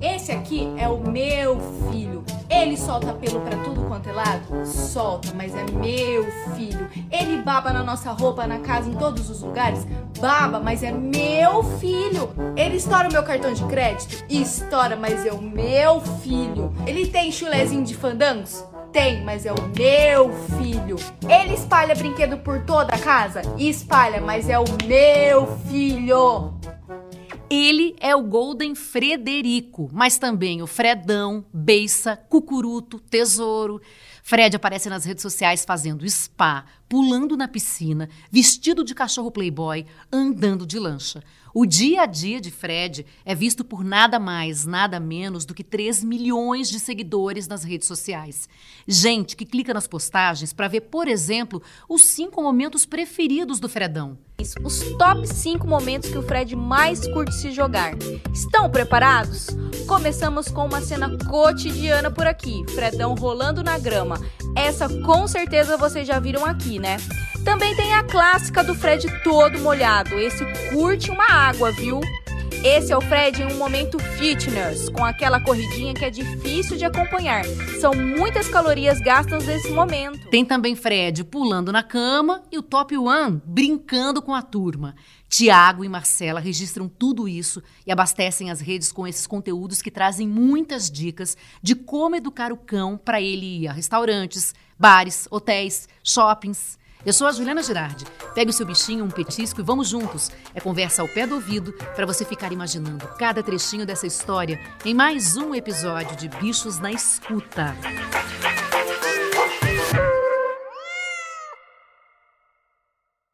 Esse aqui é o meu filho. Ele solta pelo pra tudo quanto é lado? Solta, mas é meu filho. Ele baba na nossa roupa, na casa, em todos os lugares? Baba, mas é meu filho. Ele estoura o meu cartão de crédito? Estoura, mas é o meu filho. Ele tem chulezinho de fandangos? Tem, mas é o meu filho. Ele espalha brinquedo por toda a casa? Espalha, mas é o meu filho. Ele é o Golden Frederico, mas também o Fredão, Beiça, Cucuruto, Tesouro. Fred aparece nas redes sociais fazendo spa, pulando na piscina, vestido de cachorro playboy, andando de lancha. O dia a dia de Fred é visto por nada mais, nada menos do que 3 milhões de seguidores nas redes sociais. Gente que clica nas postagens para ver, por exemplo, os cinco momentos preferidos do Fredão. Os top 5 momentos que o Fred mais curte se jogar. Estão preparados? Começamos com uma cena cotidiana por aqui, Fredão rolando na grama. Essa com certeza vocês já viram aqui, né? Também tem a clássica do Fred todo molhado. Esse curte uma água, viu? Esse é o Fred em um momento fitness, com aquela corridinha que é difícil de acompanhar. São muitas calorias gastas nesse momento. Tem também Fred pulando na cama e o Top One brincando com a turma. Tiago e Marcela registram tudo isso e abastecem as redes com esses conteúdos que trazem muitas dicas de como educar o cão para ele ir a restaurantes, bares, hotéis, shoppings. Eu sou a Juliana Girardi. Pegue o seu bichinho, um petisco e vamos juntos. É conversa ao pé do ouvido para você ficar imaginando cada trechinho dessa história em mais um episódio de Bichos na Escuta.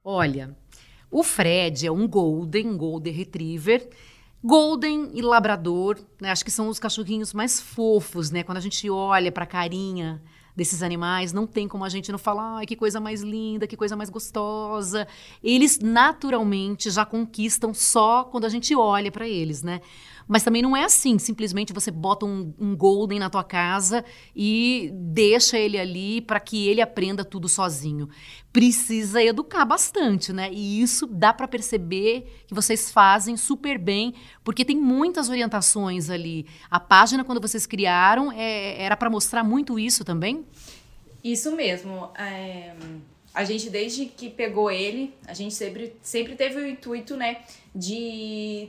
Olha, o Fred é um Golden, Golden Retriever. Golden e Labrador, né? acho que são os cachorrinhos mais fofos, né? Quando a gente olha para a carinha desses animais, não tem como a gente não falar, que coisa mais linda, que coisa mais gostosa. Eles naturalmente já conquistam só quando a gente olha para eles, né? Mas também não é assim, simplesmente você bota um, um golden na tua casa e deixa ele ali para que ele aprenda tudo sozinho. Precisa educar bastante, né? E isso dá para perceber que vocês fazem super bem, porque tem muitas orientações ali. A página quando vocês criaram é, era para mostrar muito isso também? Isso mesmo. É, a gente, desde que pegou ele, a gente sempre, sempre teve o intuito, né, de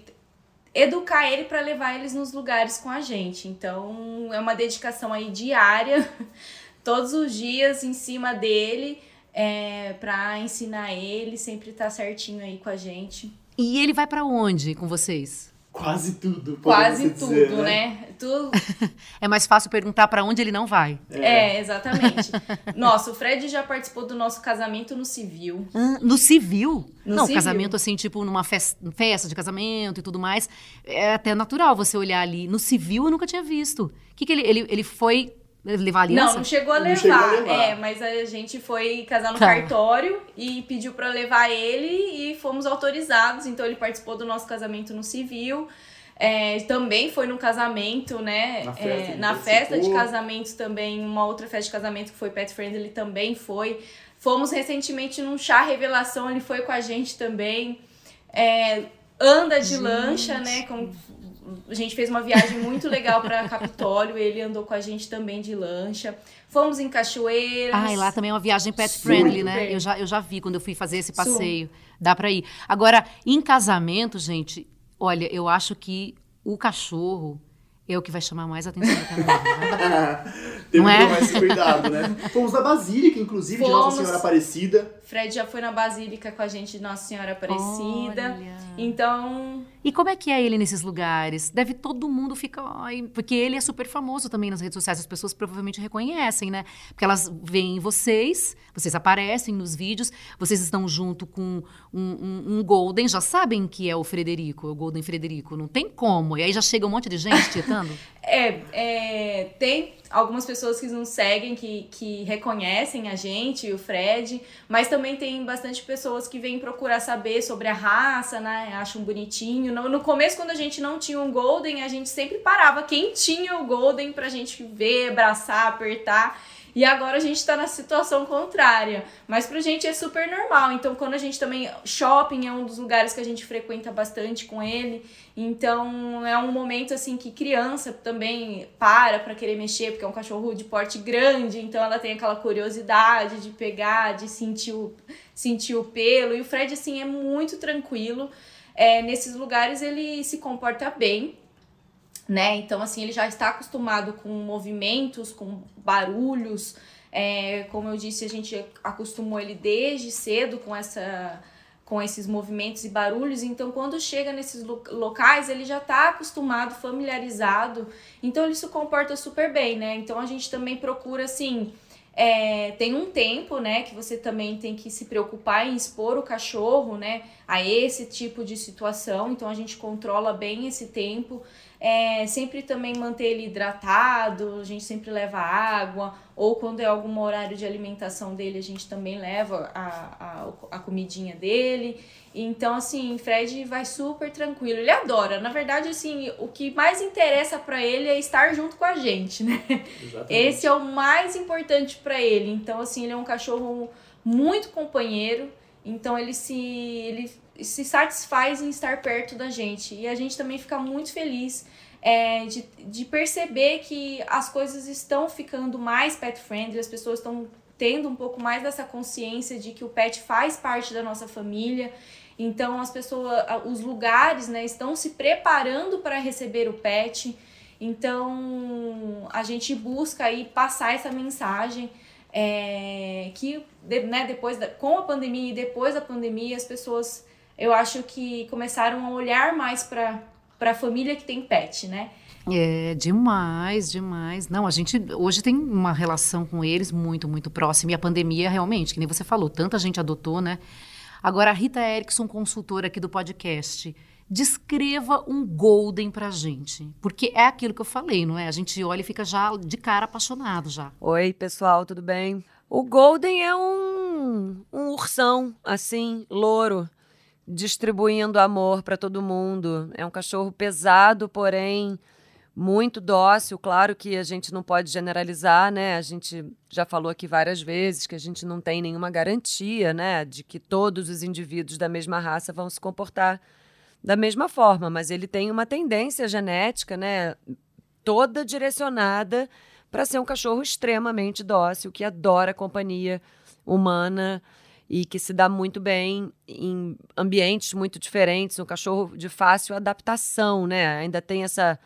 educar ele para levar eles nos lugares com a gente. Então, é uma dedicação aí diária, todos os dias em cima dele, é, para ensinar ele, sempre estar tá certinho aí com a gente. E ele vai para onde com vocês? Quase tudo. Quase dizer, tudo, né? né? Tudo. é mais fácil perguntar para onde ele não vai. É, é exatamente. Nossa, o Fred já participou do nosso casamento no civil. Ah, no civil? No não, civil. casamento assim, tipo numa festa, festa de casamento e tudo mais. É até natural você olhar ali. No civil eu nunca tinha visto. O que, que ele, ele, ele foi levar aliança? Não, não chegou a Não levar. chegou a levar. É, mas a gente foi casar no Tá. cartório e pediu pra levar ele e fomos autorizados. Então ele participou do nosso casamento no civil. É, também foi no casamento, né? Na festa É, na festa de casamento também, uma outra festa de casamento que foi Pet Friend, ele também foi. Fomos recentemente num chá revelação, ele foi com a gente também. É, anda de Gente. lancha, né? Com, a gente fez uma viagem muito legal para Capitólio, ele andou com a gente também de lancha. Fomos em cachoeiras. Ah, e lá também é uma viagem pet Super. friendly, né? Eu já, eu já vi quando eu fui fazer esse Super. passeio. Dá pra ir. Agora, em casamento, gente, olha, eu acho que o cachorro é o que vai chamar mais atenção da caminhada. né? Não que é? tomar esse cuidado, né? Fomos na Basílica, inclusive, de Nossa Fomos. Senhora Aparecida. Fred já foi na Basílica com a gente de Nossa Senhora Aparecida. Olha. Então, E como é que é ele nesses lugares? Deve todo mundo ficar. Porque ele é super famoso também nas redes sociais. As pessoas provavelmente reconhecem, né? Porque elas veem vocês, vocês aparecem nos vídeos, vocês estão junto com um, um- um Golden, já sabem que é o Frederico, o Golden Frederico. Não tem como. E aí já chega um monte de gente tietando. é, é, tem algumas pessoas que nos seguem, que, que reconhecem a gente, o Fred, mas também tem bastante pessoas que vêm procurar saber sobre a raça, né? Acham bonitinho. No, no começo, quando a gente não tinha um Golden, a gente sempre parava quem tinha o Golden pra gente ver, abraçar, apertar. E agora a gente tá na situação contrária. Mas pra gente é super normal. Então, quando a gente também. Shopping é um dos lugares que a gente frequenta bastante com ele. Então, é um momento assim que criança também para pra querer mexer, porque é um cachorro de porte grande. Então, ela tem aquela curiosidade de pegar, de sentir o, sentir o pelo. E o Fred, assim, é muito tranquilo. É, nesses lugares ele se comporta bem né? Então, assim, ele já está acostumado com movimentos, com barulhos. É, como eu disse, a gente acostumou ele desde cedo com essa com esses movimentos e barulhos, então quando chega nesses locais, ele já está acostumado, familiarizado, então ele se comporta super bem, né? Então a gente também procura assim, é, tem um tempo, né, que você também tem que se preocupar em expor o cachorro, né, a esse tipo de situação. Então a gente controla bem esse tempo. É, sempre também manter ele hidratado, a gente sempre leva água, ou quando é algum horário de alimentação dele, a gente também leva a, a, a comidinha dele. Então, assim, Fred vai super tranquilo. Ele adora. Na verdade, assim, o que mais interessa para ele é estar junto com a gente, né? Exatamente. Esse é o mais importante para ele. Então, assim, ele é um cachorro muito companheiro. Então, ele se, ele se satisfaz em estar perto da gente. E a gente também fica muito feliz é, de, de perceber que as coisas estão ficando mais pet friendly, as pessoas estão tendo um pouco mais dessa consciência de que o pet faz parte da nossa família. Então as pessoas, os lugares, né, estão se preparando para receber o pet. Então a gente busca aí passar essa mensagem é, que né, depois da, com a pandemia e depois da pandemia as pessoas eu acho que começaram a olhar mais para a família que tem pet, né? É, demais, demais. Não, a gente hoje tem uma relação com eles muito, muito próxima. E a pandemia, realmente, que nem você falou, tanta gente adotou, né? Agora, a Rita Erickson, consultora aqui do podcast, descreva um Golden pra gente. Porque é aquilo que eu falei, não é? A gente olha e fica já de cara apaixonado já. Oi, pessoal, tudo bem? O Golden é um, um ursão, assim, louro distribuindo amor para todo mundo. É um cachorro pesado, porém muito dócil. Claro que a gente não pode generalizar, né? A gente já falou aqui várias vezes que a gente não tem nenhuma garantia, né, de que todos os indivíduos da mesma raça vão se comportar da mesma forma, mas ele tem uma tendência genética, né, toda direcionada para ser um cachorro extremamente dócil, que adora a companhia humana e que se dá muito bem em ambientes muito diferentes, um cachorro de fácil adaptação, né? Ainda tem essa,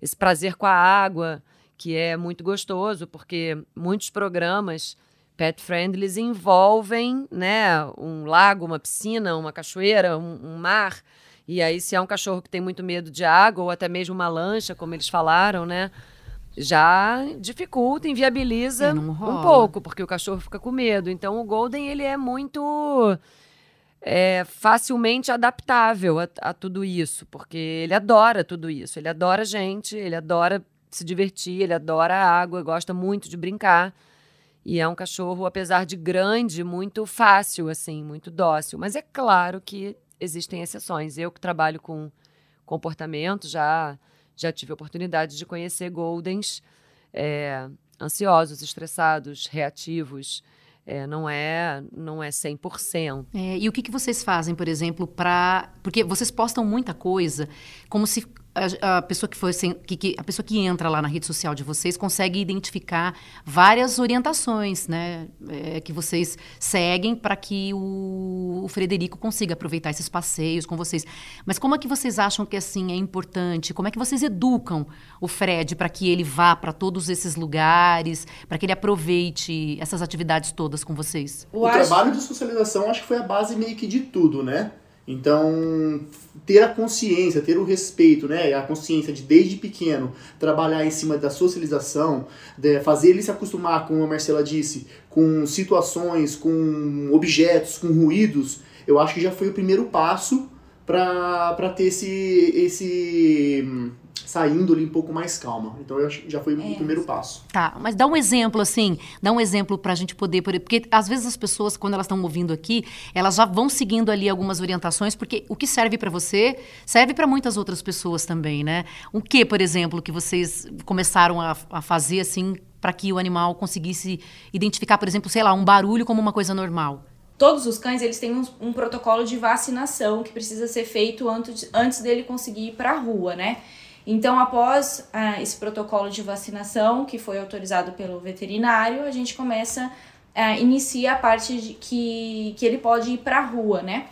esse prazer com a água, que é muito gostoso, porque muitos programas pet friendly envolvem, né, um lago, uma piscina, uma cachoeira, um, um mar. E aí, se é um cachorro que tem muito medo de água, ou até mesmo uma lancha, como eles falaram, né? Já dificulta, inviabiliza um pouco, porque o cachorro fica com medo. Então o Golden ele é muito é, facilmente adaptável a, a, tudo isso, porque ele adora tudo isso. Ele adora gente, ele adora se divertir, ele adora a água, gosta muito de brincar. E é um cachorro, apesar de grande, muito fácil, assim, muito dócil. Mas é claro que existem exceções. Eu que trabalho com comportamento já já tive a oportunidade de conhecer Goldens é, ansiosos, estressados, reativos. É, não é não é 100%. É, e o que, que vocês fazem, por exemplo, para... Porque vocês postam muita coisa como se a, a, pessoa que foi que, que, a pessoa que entra lá na rede social de vocês consegue identificar várias orientações, né, é, que vocês seguem para que o, o, Frederico consiga aproveitar esses passeios com vocês. Mas como é que vocês acham que assim é importante? Como é que vocês educam o Fred para que ele vá para todos esses lugares, para que ele aproveite essas atividades todas com vocês? O trabalho de socialização acho que foi a base meio que de tudo, né? Então, ter a consciência, ter o respeito, né? A consciência de desde pequeno trabalhar em cima da socialização, de fazer ele se acostumar, como a Marcela disse, com situações, com objetos, com ruídos, eu acho que já foi o primeiro passo para ter esse, esse saindo ali um pouco mais calma. Então eu acho que já foi é. o primeiro passo. Tá, mas dá um exemplo assim, dá um exemplo para a gente poder, porque às vezes as pessoas quando elas estão ouvindo aqui, elas já vão seguindo ali algumas orientações, porque o que serve para você serve para muitas outras pessoas também, né? O que, por exemplo, que vocês começaram a, a fazer assim para que o animal conseguisse identificar, por exemplo, sei lá, um barulho como uma coisa normal? Todos os cães eles têm um, um protocolo de vacinação que precisa ser feito antes, antes dele conseguir ir para a rua, né? Então, após ah, esse protocolo de vacinação, que foi autorizado pelo veterinário, a gente começa, ah, inicia a parte de que, que ele pode ir para a rua, né?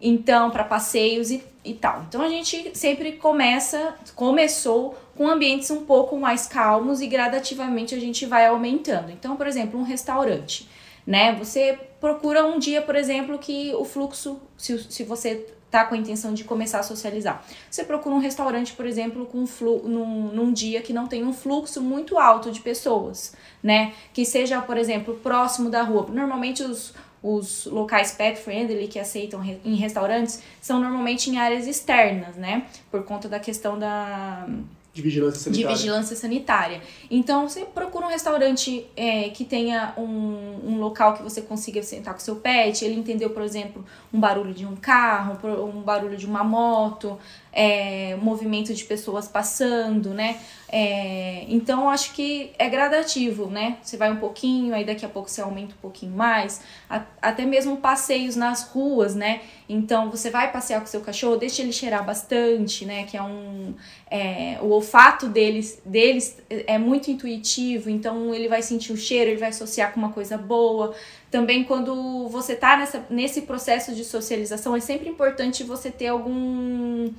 Então, para passeios e, e tal. Então, a gente sempre começa, começou com ambientes um pouco mais calmos e gradativamente a gente vai aumentando. Então, por exemplo, um restaurante, né? Você procura um dia, por exemplo, que o fluxo, se, se você tá com a intenção de começar a socializar. Você procura um restaurante, por exemplo, com flu num, num dia que não tem um fluxo muito alto de pessoas, né? Que seja, por exemplo, próximo da rua. Normalmente os, os locais pet friendly que aceitam re em restaurantes são normalmente em áreas externas, né? Por conta da questão da de vigilância sanitária. De vigilância sanitária. Então, você procura um restaurante é, que tenha um, um local que você consiga sentar com seu pet. Ele entendeu, por exemplo, um barulho de um carro, um barulho de uma moto, é, movimento de pessoas passando, né? É, então, acho que é gradativo, né? Você vai um pouquinho, aí daqui a pouco você aumenta um pouquinho mais. A, até mesmo passeios nas ruas, né? Então, você vai passear com seu cachorro, deixa ele cheirar bastante, né? Que é um... É, o olfato deles, deles é muito intuitivo, então ele vai sentir o cheiro, ele vai associar com uma coisa boa. Também quando você tá nessa, nesse processo de socialização, é sempre importante você ter algum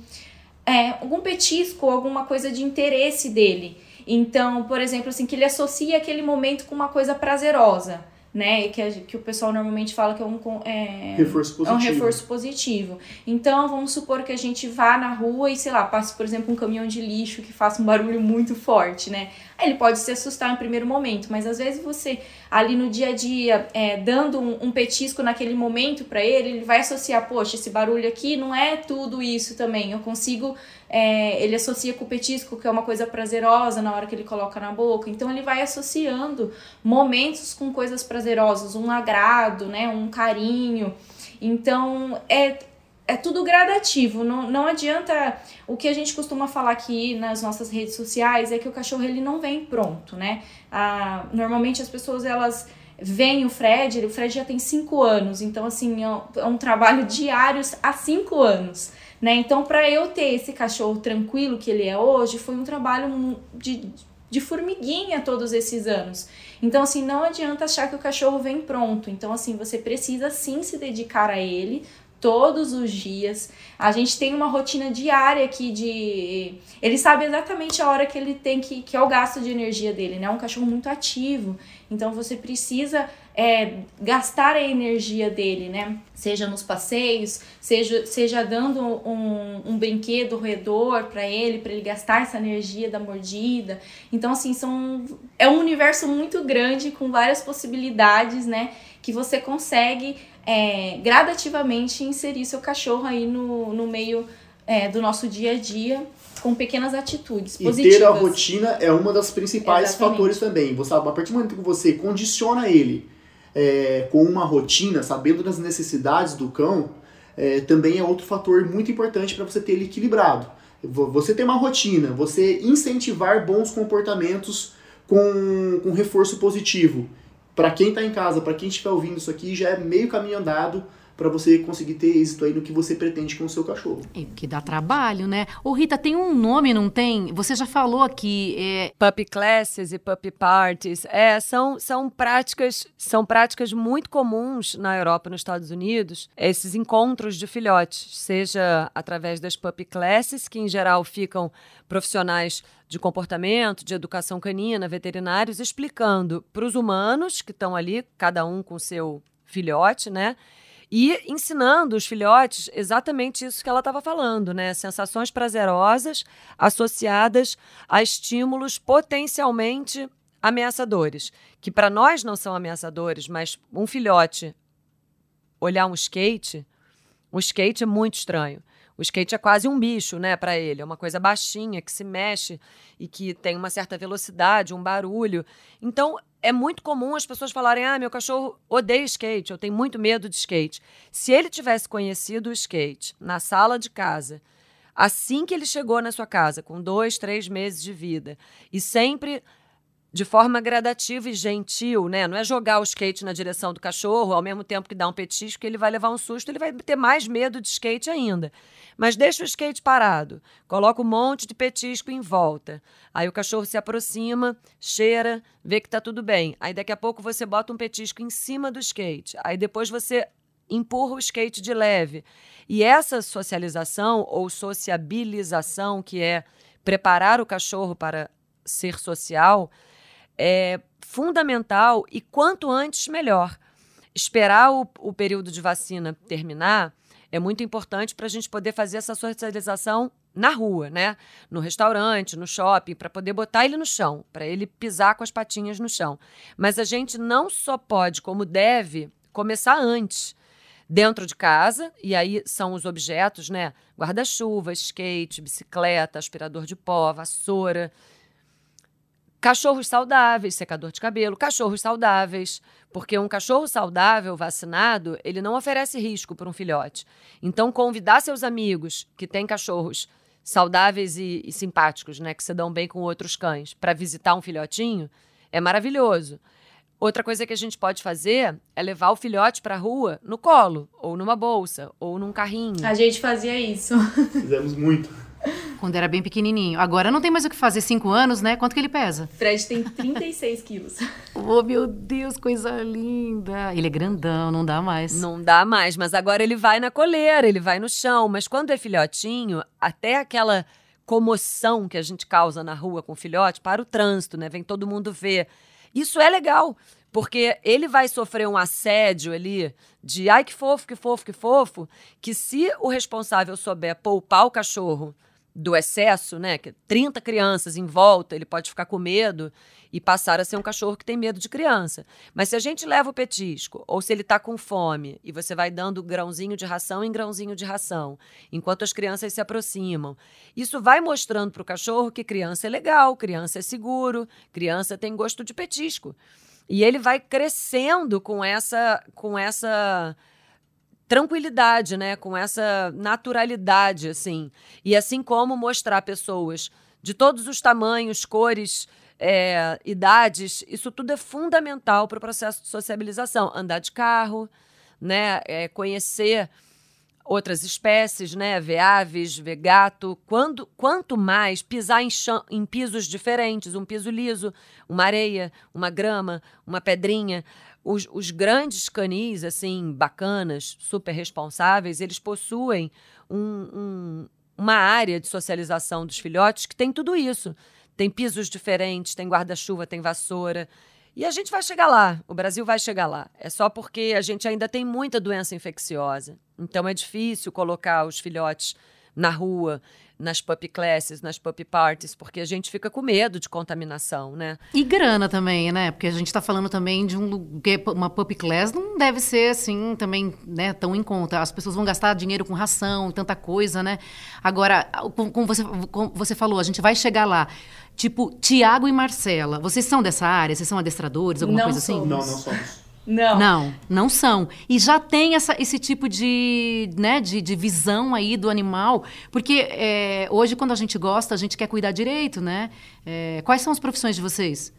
é, algum petisco, alguma coisa de interesse dele. Então, por exemplo, assim, que ele associa aquele momento com uma coisa prazerosa né? Que, que o pessoal normalmente fala que é um, é, reforço positivo. é um reforço positivo. Então, vamos supor que a gente vá na rua e, sei lá, passe, por exemplo, um caminhão de lixo que faça um barulho muito forte, né? Ele pode se assustar no primeiro momento, mas às vezes você, ali no dia a dia, é, dando um, um petisco naquele momento para ele, ele vai associar, poxa, esse barulho aqui não é tudo isso também. Eu consigo é, ele associa com o petisco, que é uma coisa prazerosa na hora que ele coloca na boca. Então ele vai associando momentos com coisas prazerosas, um agrado, né, um carinho. Então é, é tudo gradativo, não, não adianta. O que a gente costuma falar aqui nas nossas redes sociais é que o cachorro ele não vem pronto, né? Ah, normalmente as pessoas elas veem o Fred, o Fred já tem cinco anos, então assim é um é trabalho diário há cinco anos. Né? Então, para eu ter esse cachorro tranquilo que ele é hoje, foi um trabalho de, de formiguinha todos esses anos. Então, assim, não adianta achar que o cachorro vem pronto. Então, assim, você precisa sim se dedicar a ele todos os dias. A gente tem uma rotina diária aqui de. Ele sabe exatamente a hora que ele tem que. que é o gasto de energia dele, né? É um cachorro muito ativo. Então você precisa é, gastar a energia dele, né? Seja nos passeios, seja, seja dando um, um brinquedo roedor para ele, para ele gastar essa energia da mordida. Então, assim, são, é um universo muito grande com várias possibilidades, né? Que você consegue é, gradativamente inserir seu cachorro aí no, no meio é, do nosso dia a dia com pequenas atitudes positivas. E ter a rotina é uma das principais Exatamente. fatores também. Você, a partir do momento que você condiciona ele é, com uma rotina, sabendo das necessidades do cão, é, também é outro fator muito importante para você ter ele equilibrado. Você ter uma rotina, você incentivar bons comportamentos com, com reforço positivo. Para quem está em casa, para quem estiver ouvindo isso aqui, já é meio caminho andado para você conseguir ter êxito aí no que você pretende com o seu cachorro. E que dá trabalho, né? Ô Rita, tem um nome, não tem? Você já falou aqui, é... Puppy classes e puppy parties. É, são, são práticas, são práticas muito comuns na Europa e nos Estados Unidos, esses encontros de filhotes, seja através das puppy classes, que em geral ficam profissionais de comportamento, de educação canina, veterinários, explicando para os humanos que estão ali, cada um com seu filhote, né? E ensinando os filhotes exatamente isso que ela estava falando, né? Sensações prazerosas associadas a estímulos potencialmente ameaçadores, que para nós não são ameaçadores, mas um filhote olhar um skate, um skate é muito estranho. O skate é quase um bicho, né, para ele. É uma coisa baixinha que se mexe e que tem uma certa velocidade, um barulho. Então, é muito comum as pessoas falarem: "Ah, meu cachorro odeia skate, eu tenho muito medo de skate". Se ele tivesse conhecido o skate na sala de casa, assim que ele chegou na sua casa, com dois, três meses de vida, e sempre de forma gradativa e gentil, né? Não é jogar o skate na direção do cachorro, ao mesmo tempo que dá um petisco, ele vai levar um susto, ele vai ter mais medo de skate ainda. Mas deixa o skate parado, coloca um monte de petisco em volta. Aí o cachorro se aproxima, cheira, vê que tá tudo bem. Aí daqui a pouco você bota um petisco em cima do skate. Aí depois você empurra o skate de leve. E essa socialização ou sociabilização, que é preparar o cachorro para ser social, é fundamental e quanto antes, melhor. Esperar o, o período de vacina terminar é muito importante para a gente poder fazer essa socialização na rua, né? No restaurante, no shopping, para poder botar ele no chão, para ele pisar com as patinhas no chão. Mas a gente não só pode, como deve, começar antes. Dentro de casa, e aí são os objetos, né? Guarda-chuva, skate, bicicleta, aspirador de pó, vassoura. Cachorros saudáveis, secador de cabelo, cachorros saudáveis, porque um cachorro saudável, vacinado, ele não oferece risco para um filhote. Então, convidar seus amigos que têm cachorros saudáveis e, e simpáticos, né, que se dão bem com outros cães, para visitar um filhotinho, é maravilhoso. Outra coisa que a gente pode fazer é levar o filhote para a rua no colo, ou numa bolsa, ou num carrinho. A gente fazia isso. Fizemos muito. Quando era bem pequenininho. Agora não tem mais o que fazer, cinco anos, né? Quanto que ele pesa? Fred tem 36 quilos. Oh, meu Deus, coisa linda. Ele é grandão, não dá mais. Não dá mais, mas agora ele vai na coleira, ele vai no chão. Mas quando é filhotinho, até aquela comoção que a gente causa na rua com o filhote para o trânsito, né? Vem todo mundo ver. Isso é legal, porque ele vai sofrer um assédio ali de ai que fofo, que fofo, que fofo, que se o responsável souber poupar o cachorro do excesso, né? Que 30 crianças em volta, ele pode ficar com medo e passar a ser um cachorro que tem medo de criança. Mas se a gente leva o petisco, ou se ele está com fome, e você vai dando grãozinho de ração em grãozinho de ração, enquanto as crianças se aproximam, isso vai mostrando para o cachorro que criança é legal, criança é seguro, criança tem gosto de petisco. E ele vai crescendo com essa com essa tranquilidade, né? Com essa naturalidade, assim. E assim como mostrar pessoas de todos os tamanhos, cores, é, idades, isso tudo é fundamental para o processo de sociabilização. Andar de carro, né? É, conhecer outras espécies, né? Ver aves, ver gato. Quando, quanto mais pisar em, chão, em pisos diferentes, um piso liso, uma areia, uma grama, uma pedrinha. Os, os, grandes canis, assim, bacanas, super responsáveis, eles possuem um, um, uma área de socialização dos filhotes que tem tudo isso. Tem pisos diferentes, tem guarda-chuva, tem vassoura. E a gente vai chegar lá, o Brasil vai chegar lá. É só porque a gente ainda tem muita doença infecciosa. Então é difícil colocar os filhotes na rua nas pup classes, nas pup parties, porque a gente fica com medo de contaminação, né? E grana também, né? Porque a gente está falando também de um uma pup class não deve ser assim também, né, tão em conta. As pessoas vão gastar dinheiro com ração, tanta coisa, né? Agora, como você, como você falou, a gente vai chegar lá. Tipo, Tiago e Marcela, vocês são dessa área? Vocês são adestradores, alguma não coisa assim? somos. Não, não somos. Não. Não, não são. E já tem essa, esse tipo de, né, de, de visão aí do animal, porque é, hoje quando a gente gosta, a gente quer cuidar direito, né? É, quais são as profissões de vocês?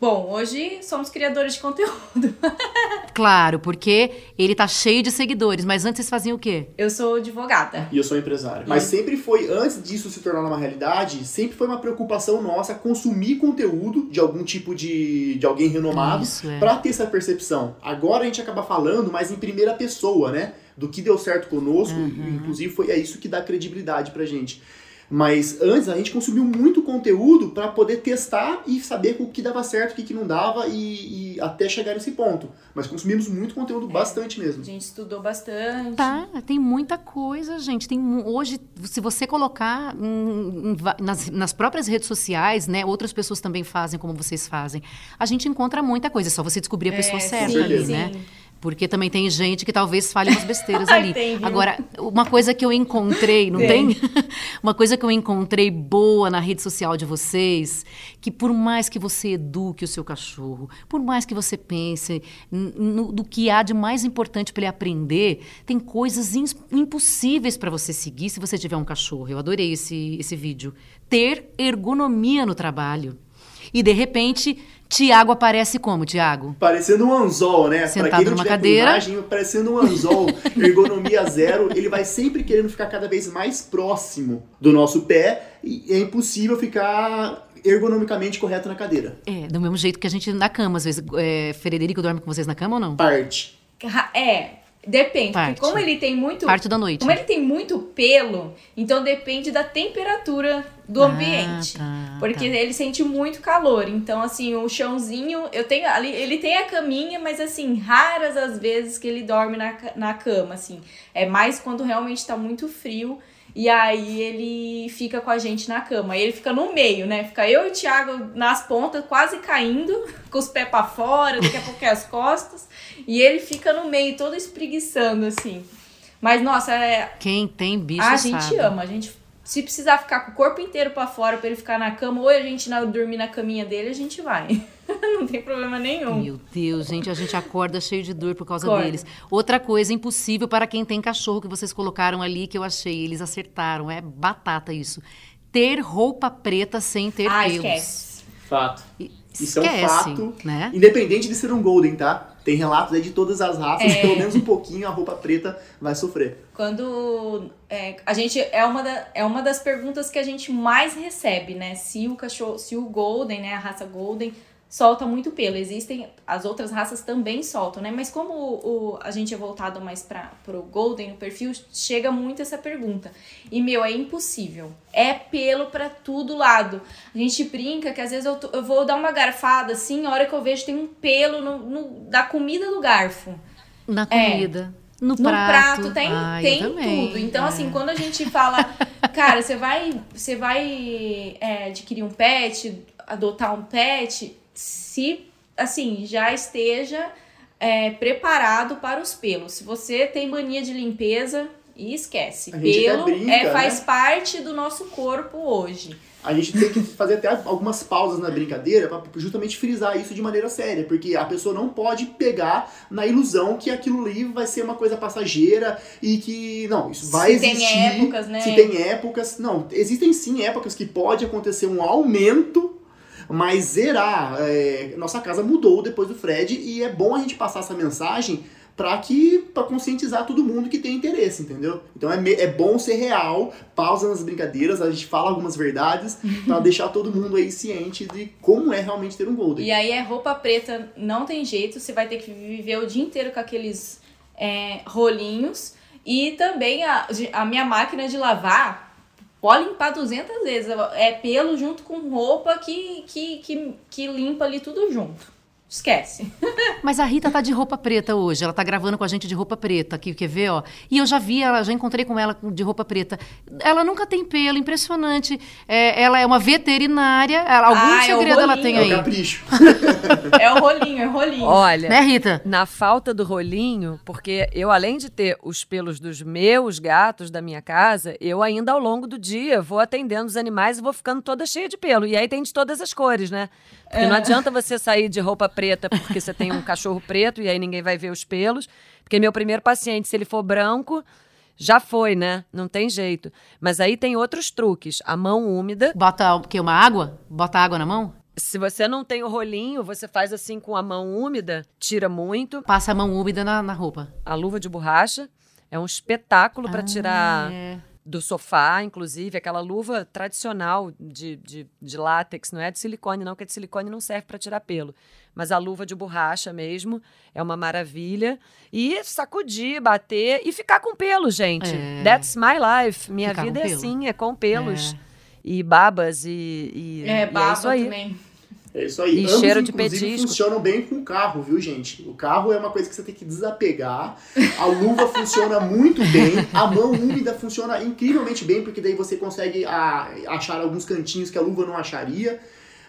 Bom, hoje somos criadores de conteúdo. Claro, porque ele tá cheio de seguidores, mas antes vocês faziam o quê? Eu sou advogada. E eu sou empresário. Mas sempre foi, antes disso se tornar uma realidade, sempre foi uma preocupação nossa consumir conteúdo de algum tipo de, de alguém renomado Isso, é. pra ter essa percepção. Agora a gente acaba falando, mas em primeira pessoa, né? Do que deu certo conosco, inclusive foi é isso que dá credibilidade pra gente. Mas antes a gente consumiu muito conteúdo para poder testar e saber o que dava certo, o que, que não dava e, e até chegar nesse ponto. Mas consumimos muito conteúdo, bastante mesmo. A gente estudou bastante. Tá, tem muita coisa, gente. Tem hoje, se você colocar em- em nas, nas próprias redes sociais, né? Outras pessoas também fazem como vocês fazem. A gente encontra muita coisa. É só você descobrir a pessoa É, certa sim, ali, sim. né? Porque também tem gente que talvez fale umas besteiras ali. Tem, viu? Agora, uma coisa que eu encontrei, não tem? Tem. uma coisa que eu encontrei boa na rede social de vocês, que por mais que você eduque o seu cachorro, por mais que você pense no, do que há de mais importante para ele aprender, tem coisas impossíveis para você seguir se você tiver um cachorro. Eu adorei esse, esse vídeo. Ter ergonomia no trabalho. E de repente, Tiago aparece como, Tiago? Parecendo um anzol, né? Sentado pra quem não numa cadeira. Imagem, parecendo um anzol, ergonomia zero. Ele vai sempre querendo ficar cada vez mais próximo do nosso pé e é impossível ficar ergonomicamente correto na cadeira. É, do mesmo jeito que a gente na cama, às vezes. É, Frederico dorme com vocês na cama ou não? Parte. É, depende. Parte. Porque como ele tem muito. Parte da noite. Como ele tem muito pelo, então depende da temperatura do Ah, ambiente. tá, porque tá. ele sente muito calor. Então, assim, o chãozinho, eu tenho ali, ele tem a caminha, mas assim, raras as vezes que ele dorme na, na cama, assim. É mais quando realmente tá muito frio. E aí ele fica com a gente na cama. Ele fica no meio, né? Fica eu e o Thiago nas pontas, quase caindo, com os pés pra fora, daqui a pouco é as costas. E ele fica no meio, todo espreguiçando, assim. Mas, nossa, é, Quem tem bicho a sabe. gente ama. A gente, se precisar ficar com o corpo inteiro pra fora pra ele ficar na cama, ou a gente na, dormir na caminha dele, a gente vai. Não tem problema nenhum. Meu Deus, gente, a gente acorda cheio de dor por causa deles. Outra coisa impossível para quem tem cachorro que vocês colocaram ali, que eu achei, eles acertaram, é batata isso. Ter roupa preta sem ter ah, pelos. esquece. Fato. E- Isso é um Esquece, fato. né? Independente de ser um Golden, tá? Tem relatos aí de todas as raças, É. pelo menos um pouquinho a roupa preta vai sofrer. Quando é, a gente é uma, da, é uma das perguntas que a gente mais recebe, né? Se o cachorro, se o Golden, né, a raça Golden solta muito pelo. Existem as outras raças também soltam, né? Mas como o, o- a gente é voltado mais para pro Golden no perfil, chega muito essa pergunta. E meu, é impossível. É pelo para todo lado. A gente brinca que às vezes eu, eu vou dar uma garfada assim, a hora que eu vejo tem um pelo no, no- da comida do garfo. Na É. comida, no, No prato. prato, tem, Ai, eu tem tudo. Então, é. assim, quando a gente fala, cara, você vai, você vai é, adquirir um pet, adotar um pet, se assim, já esteja é, preparado para os pelos. Se você tem mania de limpeza, esquece. Gente até Pelo brinca, é, faz né? parte do nosso corpo hoje. A gente tem que fazer até algumas pausas na brincadeira para justamente frisar isso de maneira séria, porque a pessoa não pode pegar na ilusão que aquilo ali vai ser uma coisa passageira e que não, isso vai Se tem existir. épocas, né? Se tem épocas, não, existem sim épocas que pode acontecer um aumento, mas zerar. é, nossa casa mudou depois do Fred e é bom a gente passar essa mensagem para que para conscientizar todo mundo que tem interesse, entendeu? Então é, é bom ser real, pausa nas brincadeiras, a gente fala algumas verdades para deixar todo mundo aí ciente de como é realmente ter um golden. E aí é roupa preta, não tem jeito, você vai ter que viver o dia inteiro com aqueles é, rolinhos. E também a, a minha máquina de lavar pode limpar 200 vezes. É pelo junto com roupa que, que, que, que limpa ali tudo junto. Esquece. Mas a Rita tá de roupa preta hoje. Ela tá gravando com a gente de roupa preta aqui, quer ver, ó? E eu já vi ela, já encontrei com ela de roupa preta. Ela nunca tem pelo, impressionante. É, ela é uma veterinária. Ela- algum Ah, é segredo ela rolinho. tem É o aí? capricho. É o rolinho, é o rolinho. Olha, Né, Rita? na falta do rolinho, porque eu, além de ter os pelos dos meus gatos da minha casa, eu ainda ao longo do dia vou atendendo os animais e vou ficando toda cheia de pelo. E aí tem de todas as cores, né? Porque não adianta você sair de roupa preta porque você tem um cachorro preto e aí ninguém vai ver os pelos. Porque meu primeiro paciente, se ele for branco, já foi, né? Não tem jeito. Mas aí tem outros truques. A mão úmida. Bota o quê? Uma água? Bota água na mão? Se você não tem o rolinho, você faz assim com a mão úmida, tira muito. Passa a mão úmida na, na roupa. A luva de borracha é um espetáculo para tirar É. do sofá, inclusive, aquela luva tradicional de, de, de látex, não é de silicone, não, que a de silicone não serve para tirar pelo. Mas a luva de borracha mesmo é uma maravilha. E sacudir, bater e ficar com pelo, gente. É. That's my life. Minha Ficar vida com é pelo. assim, é com pelos. É. E babas e, e, e É, baba isso aí. também. É isso aí. E Ambos, cheiro de petisco. funcionam bem com o carro, viu, gente? O carro é uma coisa que você tem que desapegar. A luva funciona muito bem. A mão úmida funciona incrivelmente bem, porque daí você consegue ah, achar alguns cantinhos que a luva não acharia.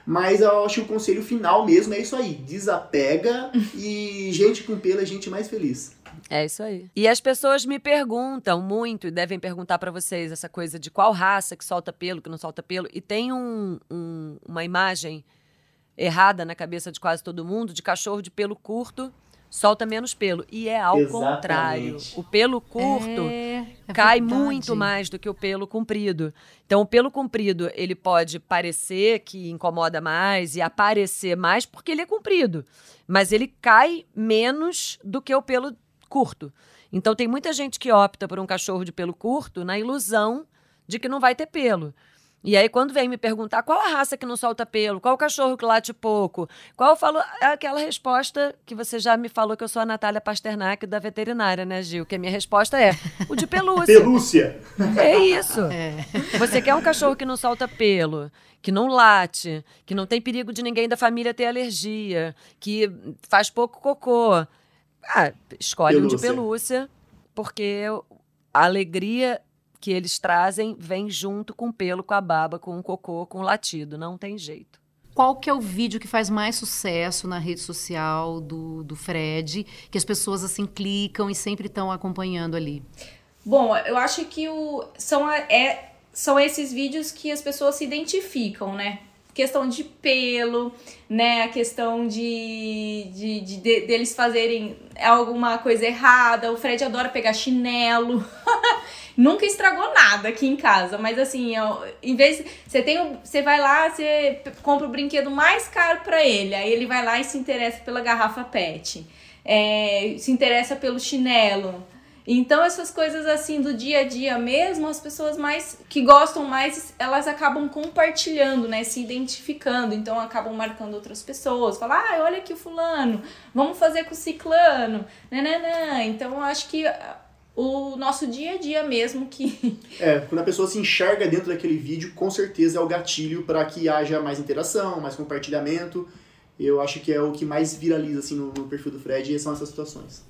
Mas eu acho que o conselho final mesmo é isso aí. Desapega e gente com pelo é gente mais feliz. É isso aí. E as pessoas me perguntam muito, e devem perguntar pra vocês essa coisa de qual raça que solta pelo, que não solta pelo. E tem um- um- uma imagem errada na cabeça de quase todo mundo de cachorro de pelo curto solta menos pelo. E é ao Exatamente. contrário. O pelo curto É. É cai verdade. muito mais do que o pelo comprido. Então, o pelo comprido, ele pode parecer que incomoda mais e aparecer mais porque ele é comprido, mas ele cai menos do que o pelo curto. Então, tem muita gente que opta por um cachorro de pelo curto na ilusão de que não vai ter pelo. E aí, quando vem me perguntar qual a raça que não solta pelo, qual o cachorro que late pouco, qual eu falo, é aquela resposta que você já me falou que eu sou a Natália Pasternak da veterinária, né, Gil? Que a minha resposta é o de pelúcia. Pelúcia. É isso. Você quer um cachorro que não solta pelo, que não late, que não tem perigo de ninguém da família ter alergia, que faz pouco cocô. Ah, escolhe um de Pelúcia. pelúcia, porque a alegria que eles trazem vem junto com o pelo, com a baba, com o cocô, com o latido. Não tem jeito. Qual que é o vídeo que faz mais sucesso na rede social do, do Fred, que as pessoas assim clicam e sempre estão acompanhando ali? Bom, eu acho que o, são, é, são esses vídeos que as pessoas se identificam, né? Questão de pelo, né? A questão de, de, de- de- deles fazerem alguma coisa errada. O Fred adora pegar chinelo. Nunca estragou nada aqui em casa, mas assim, ó, em vez você tem, você vai lá, você compra o brinquedo mais caro pra ele, aí ele vai lá e se interessa pela garrafa PET, é, se interessa pelo chinelo. Então essas coisas assim do dia a dia mesmo, as pessoas mais que gostam mais, elas acabam compartilhando, né, se identificando, então acabam marcando outras pessoas, falar: "Ah, olha aqui o fulano, vamos fazer com o ciclano". Nananã. Então eu acho que ah, o nosso dia a dia mesmo que É, quando a pessoa se enxerga dentro daquele vídeo, com certeza é o gatilho para que haja mais interação, mais compartilhamento. Eu acho que é o que mais viraliza assim no, no perfil do Fred, e são essas situações.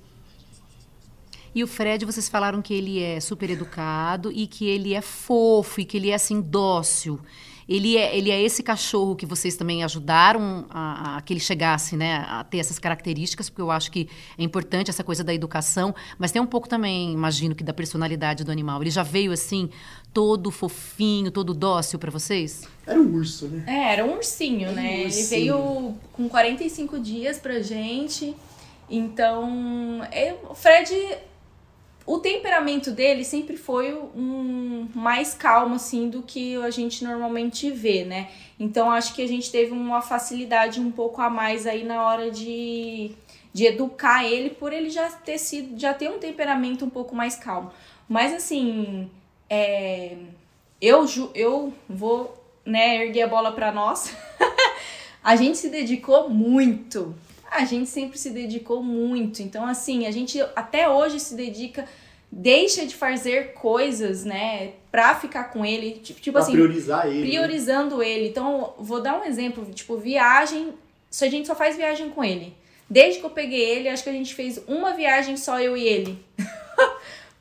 E o Fred, vocês falaram que ele é super educado e que ele é fofo e que ele é assim dócil. Ele é, ele é esse cachorro que vocês também ajudaram a, a que ele chegasse, né, a ter essas características, porque eu acho que é importante essa coisa da educação, mas tem um pouco também, imagino que da personalidade do animal. Ele já veio assim todo fofinho, todo dócil para vocês? Era um urso, né? É, era um ursinho, né? Ele ursinho. veio com 45 dias pra gente. Então, é, o Fred, o temperamento dele sempre foi um mais calmo, assim, do que a gente normalmente vê, né? Então, acho que a gente teve uma facilidade um pouco a mais aí na hora de, de educar ele, por ele já ter sido, já ter um temperamento um pouco mais calmo. Mas, assim, é, eu, eu vou né, erguer a bola pra nós. a gente se dedicou muito. A gente sempre se dedicou muito. Então, assim, a gente até hoje se dedica, deixa de fazer coisas, né, pra ficar com ele. Tipo, tipo Pra assim, priorizar ele. né? priorizando ele. Então, vou dar um exemplo, tipo, viagem, se a gente só faz viagem com ele. Desde que eu peguei ele, acho que a gente fez uma viagem só eu e ele.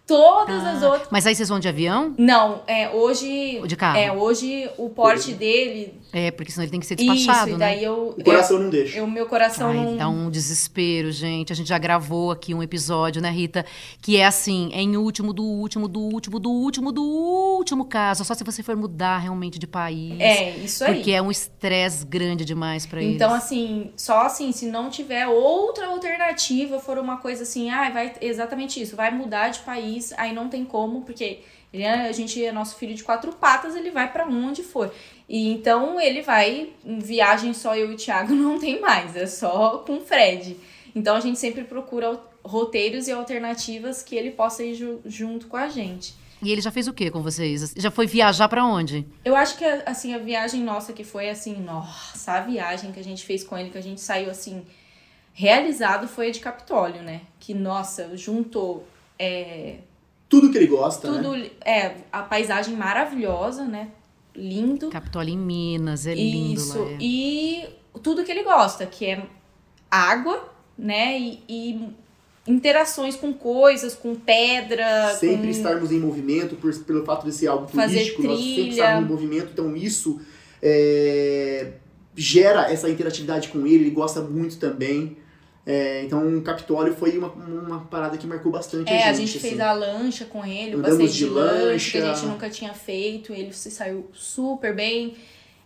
Todas as Ah, outras Mas aí vocês vão de avião? não, é, hoje. De carro? É, hoje o porte dele. É, porque senão ele tem que ser despachado, isso, e né? daí eu. O coração não deixa. Eu, meu coração Ai, não. dá um desespero, gente. A gente já gravou aqui um episódio, né, Rita? Que é assim, é em último, do último, do último, do último, do último caso. Só se você for mudar realmente de país. É, isso aí. Porque é um estresse grande demais pra eles. Então, assim, só assim, se não tiver outra alternativa, for uma coisa assim, ah, vai exatamente isso, vai mudar de país, aí não tem como, porque ele é- a gente é nosso filho de quatro patas, ele vai pra onde for. E então ele vai, em viagem só eu e o Thiago não tem mais, é só com o Fred. Então a gente sempre procura roteiros e alternativas que ele possa ir ju- junto com a gente. E ele já fez o quê com vocês? Já foi viajar pra onde? Eu acho que, assim, a viagem nossa que foi, assim, nossa, a viagem que a gente fez com ele, que a gente saiu, assim, realizado foi a de Capitólio, né? Que, nossa, juntou é, Tudo que ele gosta, tudo, né? é, a paisagem maravilhosa, né? Lindo. Capitólio em Minas, é lindo Isso. lá. é. E tudo que ele gosta, que é água, né? E, e interações com coisas, com pedra, Sempre com... estarmos em movimento, por, pelo fato de ser algo Fazer turístico, nós sempre trilha. estarmos em movimento, então isso é, gera essa interatividade com ele, ele gosta muito também. É, então o Capitólio foi uma, uma parada que marcou bastante É, a a gente. gente fez assim. a lancha com ele, o passeio de de lancha, que a gente nunca tinha feito, ele se saiu super bem.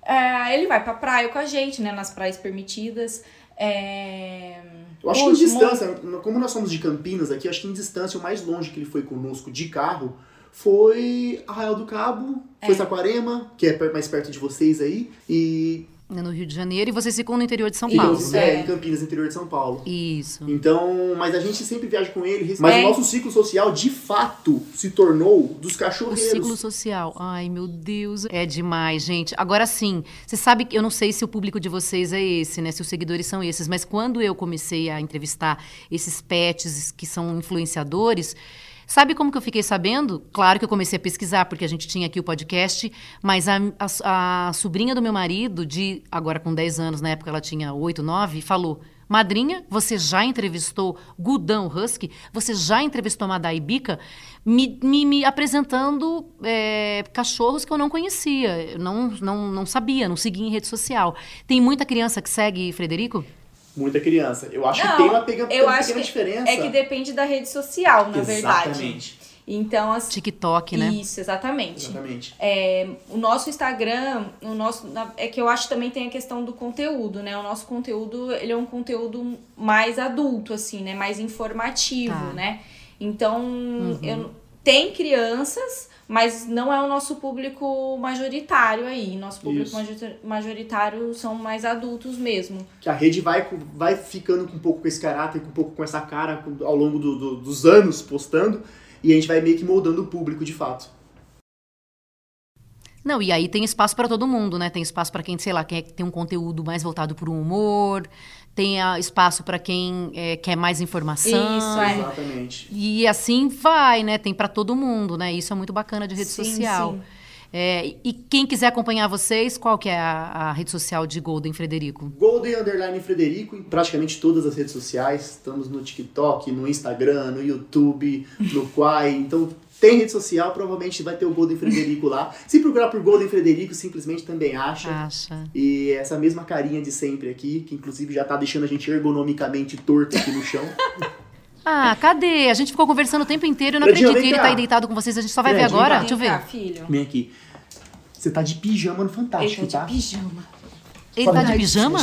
É, ele vai pra praia com a gente, né, nas praias permitidas. É... Eu acho que em distância, como nós somos de Campinas aqui, acho que em distância o mais longe que ele foi conosco de carro foi Arraial do Cabo, foi É. Saquarema, que é mais perto de vocês aí, e No Rio de Janeiro e vocês ficam no interior de São Paulo, é, né? em Campinas, interior de São Paulo. Isso. Então, mas a gente sempre viaja com ele. Mas É. o nosso ciclo social, de fato, se tornou dos O cachorreiros. ciclo social. Ai, meu Deus. É demais, gente. Agora sim, você sabe que eu não sei se o público de vocês é esse, né? Se os seguidores são esses, mas quando eu comecei a entrevistar esses pets que são influenciadores. Sabe como que eu fiquei sabendo? Claro que eu comecei a pesquisar, porque a gente tinha aqui o podcast, mas a, a- a sobrinha do meu marido, de agora com 10 anos, na época ela tinha 8, 9, falou: Madrinha, você já entrevistou Gudão Husky? Você já entrevistou Madai Bica? Me, me, me apresentando é, cachorros que eu não conhecia, não, não, não sabia, não seguia em rede social. Tem muita criança que segue Frederico? Muita criança. Eu acho que Não, tem uma, pega, tem eu uma acho pequena que diferença. é que depende da rede social, na verdade. Exatamente. Então, assim, TikTok, né? isso, exatamente. Exatamente. É, o nosso Instagram, o nosso é que eu acho que também tem a questão do conteúdo, né? O nosso conteúdo, ele é um conteúdo mais adulto assim, né? Mais informativo, Tá. né? Então, eu- tem crianças, mas não é o nosso público majoritário aí. Nosso público Isso. majoritário são mais adultos mesmo. Que a rede vai, vai ficando com um pouco com esse caráter, com um pouco com essa cara ao longo do- do- dos anos postando. E a gente vai meio que moldando o público de fato. Não, e aí tem espaço para todo mundo, né? Tem espaço para quem, sei lá, quer ter um conteúdo mais voltado para o humor, tem ah, espaço para quem é, quer mais informação. Isso, é. Exatamente. E assim vai, né? Tem para todo mundo, né? Isso é muito bacana de rede Sim, social. sim. É, e quem quiser acompanhar vocês, qual que é a, a rede social de Golden Frederico? Golden Underline Frederico em praticamente todas as redes sociais. Estamos no TikTok, no Instagram, no YouTube, no Quai. Então tem rede social, provavelmente vai ter o Golden Frederico lá. Se procurar por Golden Frederico, simplesmente também acha. Acha. E essa mesma carinha de sempre aqui, que inclusive já tá deixando a gente ergonomicamente torto aqui no chão. Ah, cadê? A gente ficou conversando o tempo inteiro. Eu não Fredinho, acredito que ele cá. tá aí deitado com vocês. A gente só vai ver agora? Deixa eu Vem cá, ver. filho. Vem aqui. Você tá de pijama no Fantástico, tá tá? de pijama. Ele tá de pijama?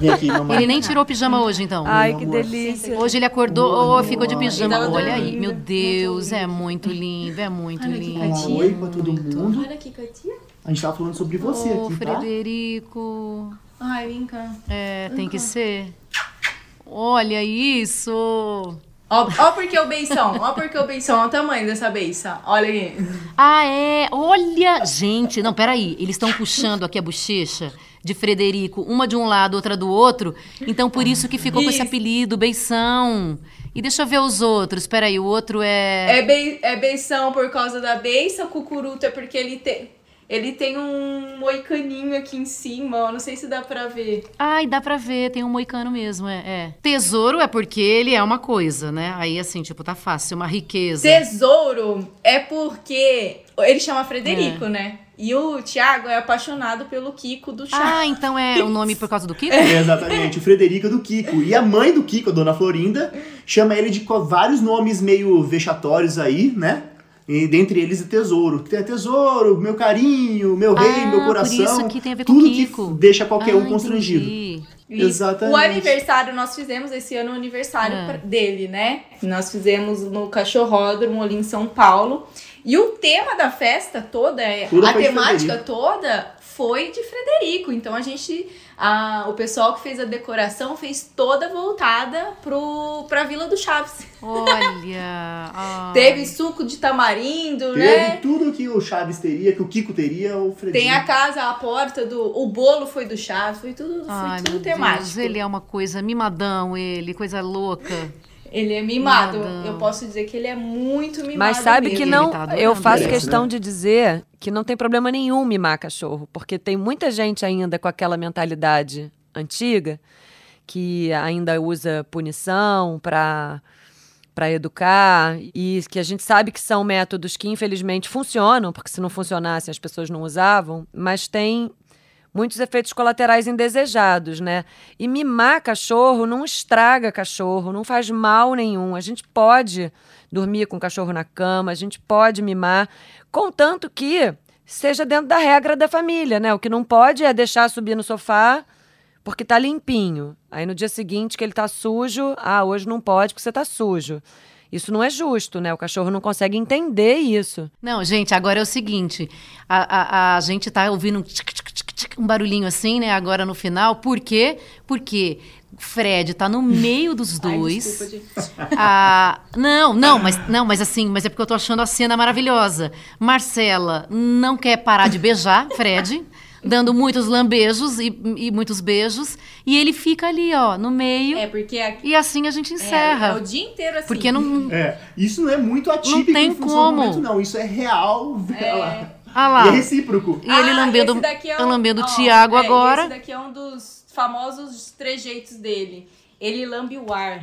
Vem aqui. Ele nem tirou o pijama hoje, então. Ai, que delícia. Hoje ele acordou, oh, ficou de pijama. Olha aí, meu Deus, é muito lindo, é muito Olha lindo. Oi pra todo mundo. Olha aqui, Katia. A gente tava falando sobre você Ô, aqui, tá? Frederico. Ai, vem cá. É, tem que ser. Olha isso! Ó, ó porque o beição, ó porque o beição, ó o tamanho dessa beiça. Olha aí. Ah, é! Olha! Gente, não, peraí. Eles estão puxando aqui a bochecha de Frederico, uma de um lado, outra do outro. Então, por isso que ficou com esse Isso. apelido, Beição. E deixa eu ver os outros. Peraí, o outro é. É, bei, é beição por causa da beiça, cucuruto é porque ele tem. Ele tem um moicaninho aqui em cima, ó. Não sei se dá pra ver. Ai, dá pra ver, tem um moicano mesmo, é, é. Tesouro é porque ele é uma coisa, né? Aí, assim, tipo, tá fácil, uma riqueza. Tesouro é porque. Ele chama É. Frederico, né? E o Thiago é apaixonado pelo Kiko do Chaves. Ah, então é o nome por causa do Kiko? É, exatamente, o Frederico é do Kiko. E a mãe do Kiko, a dona Florinda, chama ele de vários nomes meio vexatórios aí, né? E dentre eles o tesouro. Tem tesouro, meu carinho, meu rei, Ah, meu por coração. isso que tem a ver com tudo Kiko. que deixa qualquer um Ah, constrangido. entendi. Isso. Exatamente. O aniversário, nós fizemos esse ano o aniversário Ah. dele, né? Nós fizemos no Cachorródromo ali em São Paulo. E o tema da festa toda, é- Tudo a temática toda foi de Frederico. Então a gente, a- o pessoal que fez a decoração fez toda voltada pro, pra Vila do Chaves. Olha. Teve suco de tamarindo, Teve né? tudo que o Chaves teria, que o Kiko teria, o Frederico. Tem a casa, a porta do. O bolo foi do Chaves, foi tudo, foi Ai, tudo meu temático. Deus, ele é uma coisa mimadão, ele, coisa louca. Ele é mimado. Eu posso dizer que ele é muito mimado. Mas sabe mesmo. que não. tá eu faço parece, questão né? de dizer que não tem problema nenhum mimar cachorro, porque tem muita gente ainda com aquela mentalidade antiga que ainda usa punição para para educar e que a gente sabe que são métodos que infelizmente funcionam, porque se não funcionassem as pessoas não usavam, mas tem muitos efeitos colaterais indesejados, né? E mimar cachorro não estraga cachorro, não faz mal nenhum. A gente pode dormir com o cachorro na cama, a gente pode mimar, contanto que seja dentro da regra da família, né? O que não pode é deixar subir no sofá porque tá limpinho. Aí no dia seguinte que ele tá sujo, ah, hoje não pode porque você tá sujo. Isso não é justo, né? O cachorro não consegue entender isso. Não, gente, agora é o seguinte: a, a, a gente tá ouvindo um, tic, tic, um barulhinho assim, né? Agora no final. Por quê? Porque Fred tá no meio dos dois. Ai, desculpa, gente. Ah, não, não, mas não, mas assim, mas é porque eu tô achando a cena maravilhosa. Marcela não quer parar de beijar Fred, dando muitos lambejos e, e muitos beijos, e ele fica ali, ó, no meio. É, porque aqui. E assim a gente É, encerra. é o dia inteiro assim. porque não. É, isso não é muito atípico tem em função do como. momento, não. Isso é real. Ela- Ah lá. E é recíproco. E ele Ah, lambendo, esse daqui é tá um- lambendo o ó, Tiago é, agora. Esse daqui é um dos famosos trejeitos dele. Ele lambe o ar.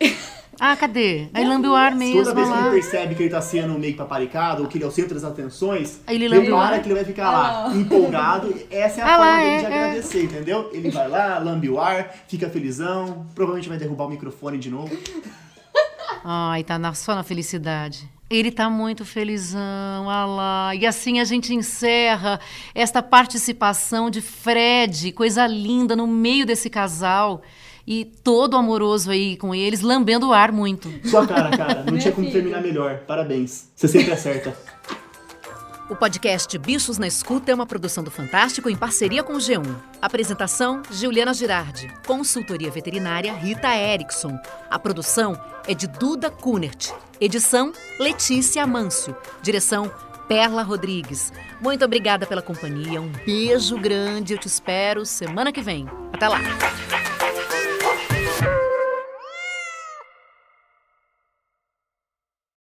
Ah, cadê? Aí lambe o ar mesmo Toda vez que ele percebe que ele tá sendo meio que paparicado, ou que ele é o centro das atenções, Aí ele lambe o repara ar. que ele vai ficar lá, empolgado. e Essa é a Ah forma lá, dele é, de é. agradecer, entendeu? Ele vai lá, lambe o ar, fica felizão, provavelmente vai derrubar o microfone de novo. Ai, tá na- só na felicidade. Ele tá muito felizão, ah lá. E assim a gente encerra esta participação de Fred, coisa linda, no meio desse casal. E todo amoroso aí com eles, lambendo o ar muito. Sua cara, cara. Não tinha como terminar melhor. Parabéns. Você sempre acerta. O podcast Bichos na Escuta é uma produção do Fantástico em parceria com o G1. Apresentação: Juliana Girardi. Consultoria veterinária: Rita Erickson. A produção é de Duda Kunert. Edição: Letícia Amâncio. Direção: Perla Rodrigues. Muito obrigada pela companhia. Um beijo grande. Eu te espero semana que vem. Até lá.